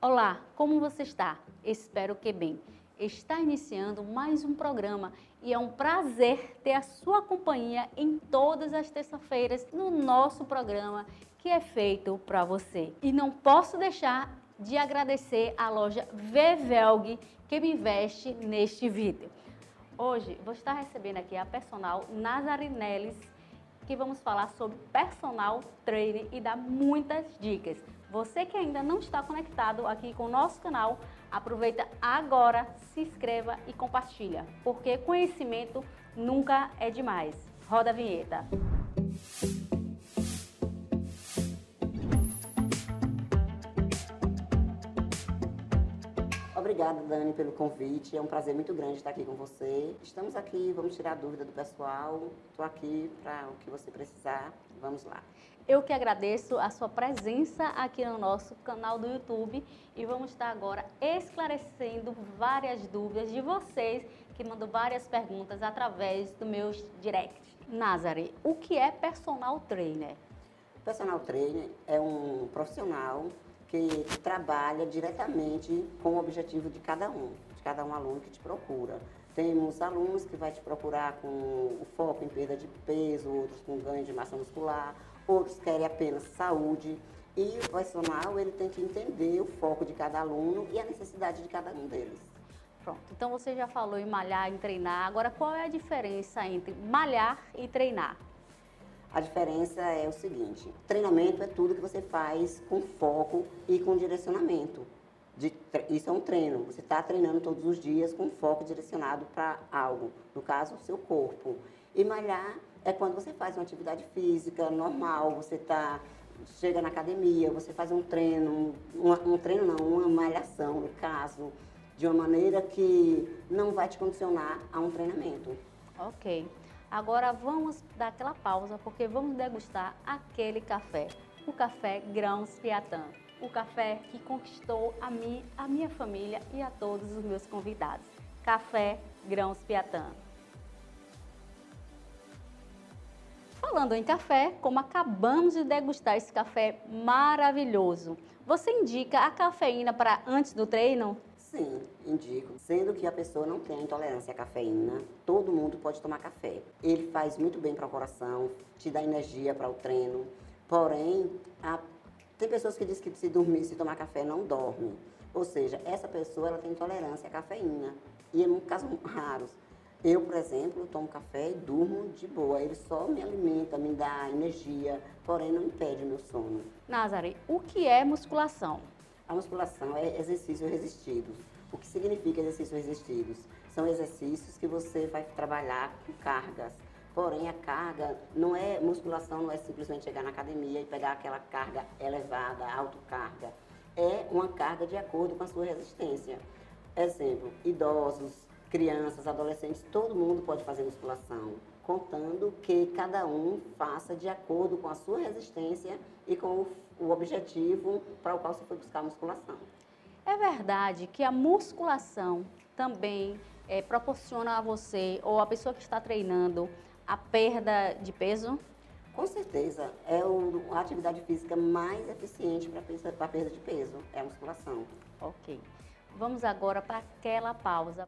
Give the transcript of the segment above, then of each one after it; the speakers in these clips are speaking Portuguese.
Olá, como você está? Espero que bem. Está iniciando mais um programa e é um prazer ter a sua companhia em todas as terças-feiras no nosso programa que é feito para você. E não posso deixar de agradecer a loja Vevelg que me investe neste vídeo. Hoje vou estar recebendo aqui a personal Nazarinelles, que vamos falar sobre personal trainer e dar muitas dicas. Você que ainda não está conectado aqui com o nosso canal, aproveita agora, se inscreva e compartilha, porque conhecimento nunca é demais. Roda a vinheta. Obrigada, Dani, pelo convite. É um prazer muito grande estar aqui com você. Estamos aqui, vamos tirar a dúvida do pessoal. Estou aqui para o que você precisar. Vamos lá. Eu que agradeço a sua presença aqui no nosso canal do YouTube e vamos estar agora esclarecendo várias dúvidas de vocês que mandam várias perguntas através do meu direct. Nazare, o que é personal trainer? Personal trainer é um profissional que trabalha diretamente com o objetivo de cada um, de cada um aluno que te procura. Temos alunos que vai te procurar com o foco em perda de peso, outros com ganho de massa muscular, outros querem apenas saúde. E o profissional ele tem que entender o foco de cada aluno e a necessidade de cada um deles. Pronto, então você já falou em malhar, em treinar. Agora, qual é a diferença entre malhar e treinar? A diferença é o seguinte: treinamento é tudo que você faz com foco e com direcionamento. Isso é um treino. Você está treinando todos os dias com foco direcionado para algo, no caso, o seu corpo. E malhar é quando você faz uma atividade física normal, você tá, chega na academia, você faz um treino, um, um treino não, uma malhação, no caso, de uma maneira que não vai te condicionar a um treinamento. Ok. Agora vamos dar aquela pausa porque vamos degustar aquele café, o café Grãos Piatã. O café que conquistou a mim, a minha família e a todos os meus convidados. Café Grãos Piatã. Falando em café, como acabamos de degustar esse café maravilhoso, você indica a cafeína para antes do treino? Sim, indico. Sendo que a pessoa não tem intolerância à cafeína, todo mundo pode tomar café. Ele faz muito bem para o coração, te dá energia para o treino. Porém, a... tem pessoas que dizem que se dormir, se tomar café, não dorme. Ou seja, essa pessoa ela tem intolerância à cafeína. E é um caso raros. Eu, por exemplo, tomo café e durmo de boa. Ele só me alimenta, me dá energia, porém não impede meu sono. Nazare, o que é musculação? A musculação é exercícios resistidos. O que significa exercícios resistidos? São exercícios que você vai trabalhar com cargas. Porém, a carga não é musculação, não é simplesmente chegar na academia e pegar aquela carga elevada, autocarga. É uma carga de acordo com a sua resistência. Exemplo, idosos, crianças, adolescentes, todo mundo pode fazer musculação, contando que cada um faça de acordo com a sua resistência e com o objetivo para o qual você foi buscar a musculação. É verdade que a musculação também é, proporciona a você ou a pessoa que está treinando a perda de peso? Com certeza, é o, a atividade física mais eficiente para a perda de peso, é a musculação. Ok. Vamos agora para aquela pausa.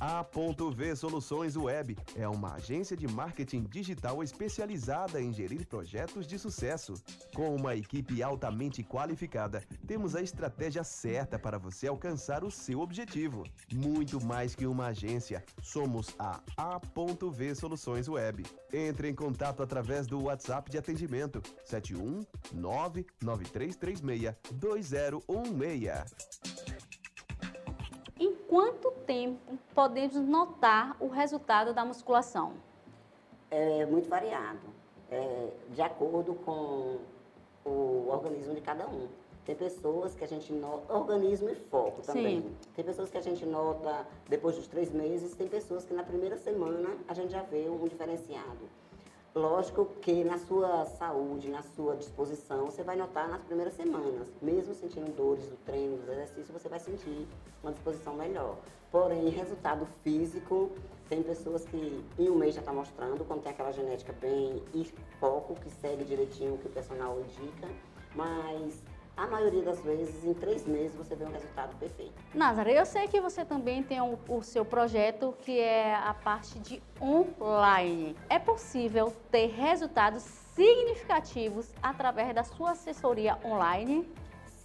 A.V Soluções Web é uma agência de marketing digital especializada em gerir projetos de sucesso. Com uma equipe altamente qualificada, temos a estratégia certa para você alcançar o seu objetivo. Muito mais que uma agência, somos a A.V Soluções Web. Entre em contato através do WhatsApp de atendimento 71 99336 2016 quanto tempo podemos notar o resultado da musculação? É muito variado, é, de acordo com o organismo de cada um. Tem pessoas que a gente nota, organismo e foco também. Sim. Tem pessoas que a gente nota depois dos três meses, tem pessoas que na primeira semana a gente já vê um diferenciado. Lógico que na sua saúde, na sua disposição, você vai notar nas primeiras semanas. Mesmo sentindo dores do treino, do exercício, você vai sentir uma disposição melhor. Porém, resultado físico, tem pessoas que em um mês já está mostrando, quando tem aquela genética bem e foco, que segue direitinho o que o personal indica. Mas a maioria das vezes, em três meses, você vê um resultado perfeito. Nazaré, eu sei que você também tem o, o, seu projeto que é a parte de online. É possível ter resultados significativos através da sua assessoria online?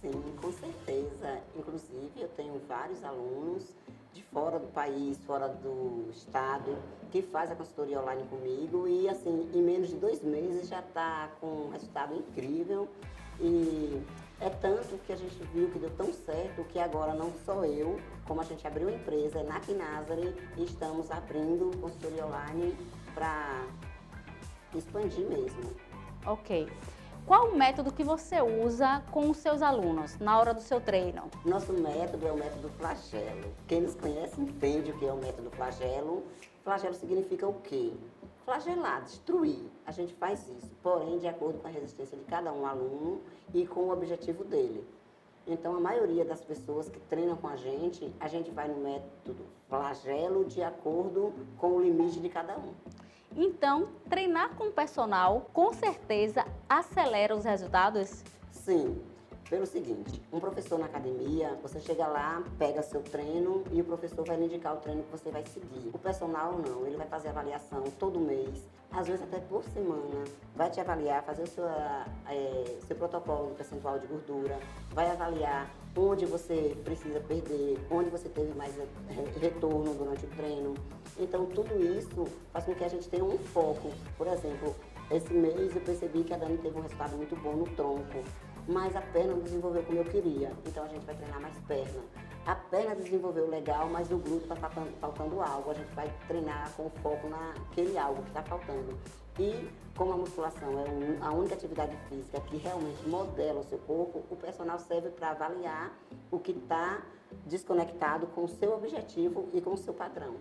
Sim, com certeza. Inclusive, eu tenho vários alunos de fora do país, fora do estado, que faz a consultoria online comigo e, assim, em menos de dois meses já está com um resultado incrível. E é tanto que a gente viu que deu tão certo que agora não só eu, como a gente abriu a empresa na Kinazari e estamos abrindo consultoria online para expandir mesmo. Ok. Qual o método que você usa com os seus alunos na hora do seu treino? Nosso método é o método flagelo. Quem nos conhece entende o que é o método flagelo. Flagelo significa o quê? Flagelar, destruir. A gente faz isso, porém de acordo com a resistência de cada um aluno e com o objetivo dele. Então, a maioria das pessoas que treinam com a gente, a gente vai no método flagelo de acordo com o limite de cada um. Então, treinar com o personal com certeza acelera os resultados? Sim. Pelo seguinte, um professor na academia, você chega lá, pega seu treino e o professor vai lhe indicar o treino que você vai seguir. O personal não, ele vai fazer avaliação todo mês, às vezes até por semana, vai te avaliar, fazer o seu, é, seu protocolo percentual de gordura, vai avaliar onde você precisa perder, onde você teve mais retorno durante o treino. Então, tudo isso faz com que a gente tenha um foco. Por exemplo, esse mês eu percebi que a Dani teve um resultado muito bom no tronco, mas a perna não desenvolveu como eu queria. Então, a gente vai treinar mais perna. A perna desenvolveu legal, mas o glúteo está faltando, algo. A gente vai treinar com foco naquele algo que está faltando. E como a musculação é a única atividade física que realmente modela o seu corpo, o personal serve para avaliar o que está desconectado com o seu objetivo e com o seu padrão.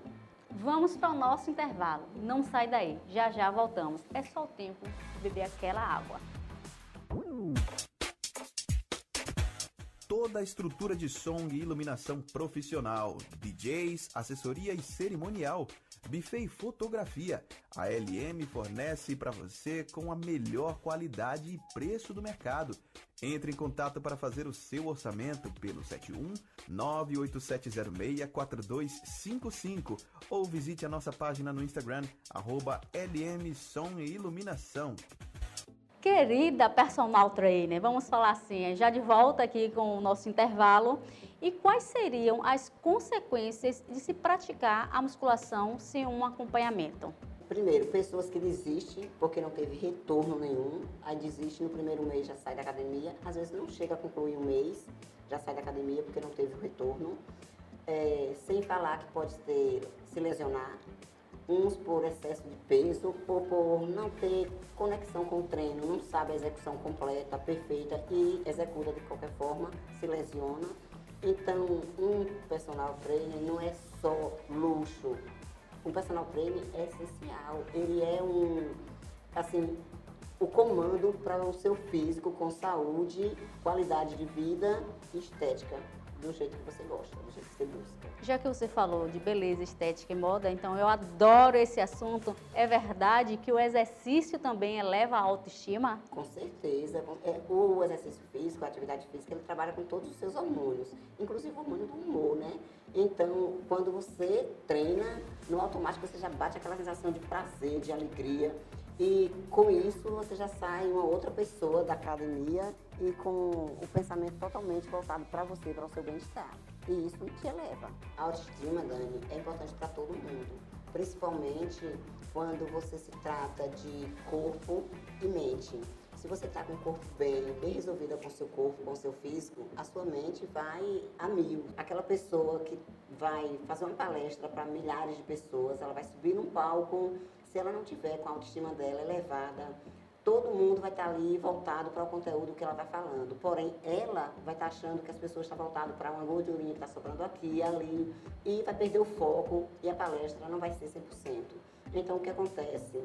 Vamos para o nosso intervalo. Não sai daí. Já já voltamos. É só o tempo de beber aquela água. Toda a estrutura de som e iluminação profissional, DJs, assessoria e cerimonial, buffet e fotografia. A LM fornece para você com a melhor qualidade e preço do mercado. Entre em contato para fazer o seu orçamento pelo 71 987064255 ou visite a nossa página no Instagram, arroba LM Som e Iluminação. Querida personal trainer, vamos falar assim, já de volta aqui com o nosso intervalo. E quais seriam as consequências de se praticar a musculação sem um acompanhamento? Primeiro, pessoas que desistem porque não teve retorno nenhum, aí desiste no primeiro mês, já sai da academia, às vezes não chega a concluir um mês, já sai da academia porque não teve o retorno. É, sem falar que pode ter, se lesionar, uns por excesso de peso, ou por não ter conexão com o treino, não sabe a execução completa, perfeita e executa de qualquer forma, se lesiona. Então, um personal trainer não é só luxo. Um personal trainer é essencial. Ele é um, assim, o comando para o seu físico com saúde, qualidade de vida e estética do jeito que você gosta, do jeito que você busca. Já que você falou de beleza, estética e moda, então eu adoro esse assunto. É verdade que o exercício também eleva a autoestima? Com certeza. É, o exercício físico, a atividade física, ele trabalha com todos os seus hormônios, inclusive o hormônio do humor, né? Então, quando você treina, no automático você já bate aquela sensação de prazer, de alegria. E com isso você já sai uma outra pessoa da academia e com o pensamento totalmente voltado para você, para o seu bem-estar. E isso te eleva. A autoestima, Dani, é importante para todo mundo, principalmente quando você se trata de corpo e mente. Se você está com o corpo bem, bem resolvida com o seu corpo, com o seu físico, a sua mente vai a mil. Aquela pessoa que vai fazer uma palestra para milhares de pessoas, ela vai subir num palco se ela não tiver com a autoestima dela elevada, todo mundo vai estar ali voltado para o conteúdo que ela está falando. Porém, ela vai estar achando que as pessoas estão voltadas para uma gordurinha que está sobrando aqui e ali, e vai perder o foco e a palestra não vai ser 100%. Então, o que acontece?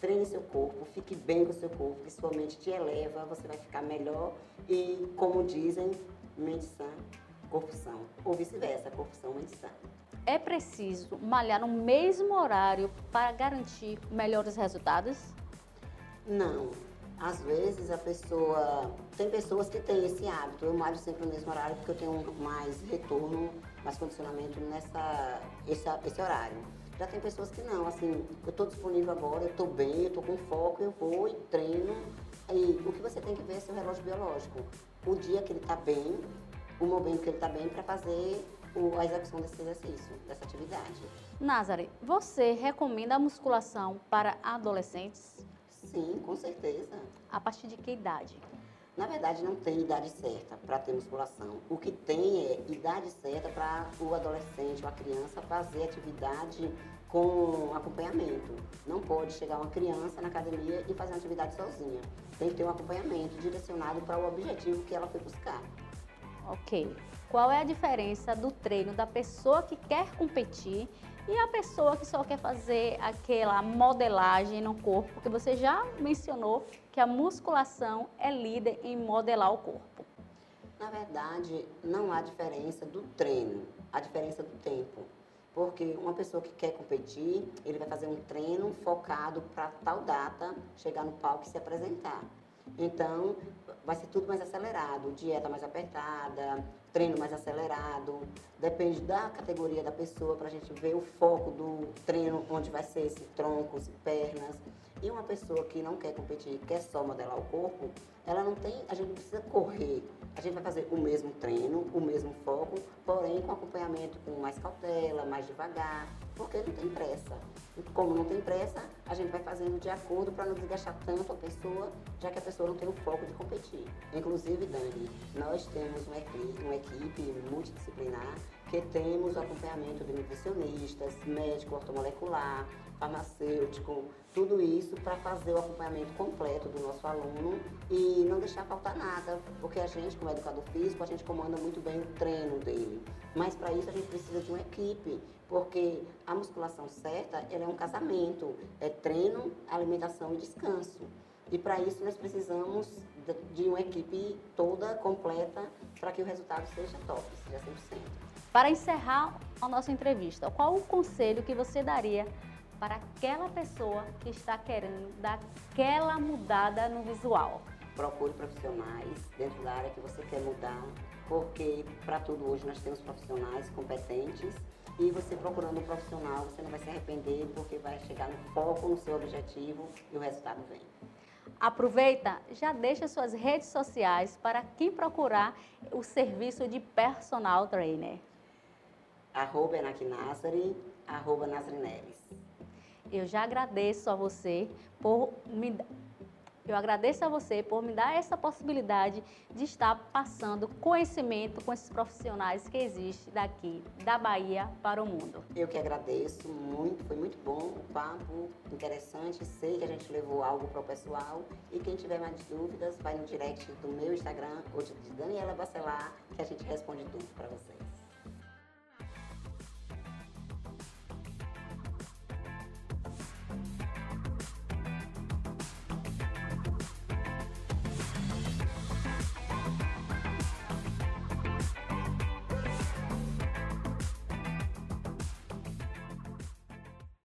Treine seu corpo, fique bem com seu corpo, que sua mente te eleva, você vai ficar melhor e, como dizem, mente sã, corpo são. Ou vice-versa, corpo são, mente sã é preciso malhar no mesmo horário para garantir melhores resultados? Não. Às vezes a pessoa. Tem pessoas que têm esse hábito. Eu malho sempre no mesmo horário porque eu tenho mais retorno, mais condicionamento nessa, esse, esse horário. Já tem pessoas que não, assim, eu estou disponível agora, eu estou bem, eu estou com foco, eu vou e treino. E o que você tem que ver é seu relógio biológico. O dia que ele está bem, o momento que ele está bem para fazer o, a execução desse exercício, dessa atividade. Nazare, você recomenda a musculação para adolescentes? Sim, com certeza. A partir de que idade? Na verdade, não tem idade certa para ter musculação. O que tem é idade certa para o adolescente ou a criança fazer atividade com acompanhamento. Não pode chegar uma criança na academia e fazer uma atividade sozinha. Tem que ter um acompanhamento direcionado para o objetivo que ela foi buscar. Ok. Qual é a diferença do treino da pessoa que quer competir e a pessoa que só quer fazer aquela modelagem no corpo? Porque você já mencionou que a musculação é líder em modelar o corpo. Na verdade, não há diferença do treino, há diferença do tempo. Porque uma pessoa que quer competir, ele vai fazer um treino focado para tal data chegar no palco e se apresentar. Então, vai ser tudo mais acelerado, dieta mais apertada, treino mais acelerado. Depende da categoria da pessoa para a gente ver o foco do treino, onde vai ser esse troncos, pernas. E uma pessoa que não quer competir, quer só modelar o corpo, ela não tem, a gente precisa correr. A gente vai fazer o mesmo treino, o mesmo foco, porém com acompanhamento com mais cautela, mais devagar, porque não tem pressa. E como não tem pressa, a gente vai fazendo de acordo para não desgastar tanto a pessoa, já que a pessoa não tem o foco de competir. Inclusive, Dani, nós temos uma equipe, uma equipe multidisciplinar que temos acompanhamento de nutricionistas, médico ortomolecular, farmacêutico, tudo isso para fazer o acompanhamento completo do nosso aluno e não deixar faltar nada, porque a gente, como educador físico, a gente comanda muito bem o treino dele. Mas para isso a gente precisa de uma equipe, porque a musculação certa ela é um casamento, é treino, alimentação e descanso. E para isso nós precisamos de uma equipe toda completa para que o resultado seja top, seja 100%. Para encerrar a nossa entrevista, qual o conselho que você daria para aquela pessoa que está querendo dar aquela mudada no visual. Procure profissionais dentro da área que você quer mudar, porque para tudo hoje nós temos profissionais competentes e você procurando um profissional, você não vai se arrepender porque vai chegar no foco, no seu objetivo e o resultado vem. Aproveita, já deixa suas redes sociais para quem procurar o serviço de personal trainer. Arroba Enak Nazari, arroba Nazrinelis. Eu já agradeço a você por me eu agradeço a você por me dar essa possibilidade de estar passando conhecimento com esses profissionais que existem daqui, da Bahia para o mundo. Eu que agradeço muito, foi muito bom o papo, interessante. Sei que a gente levou algo para o pessoal. E quem tiver mais dúvidas, vai no direct do meu Instagram ou de Daniela Bacelar, que a gente responde tudo para vocês.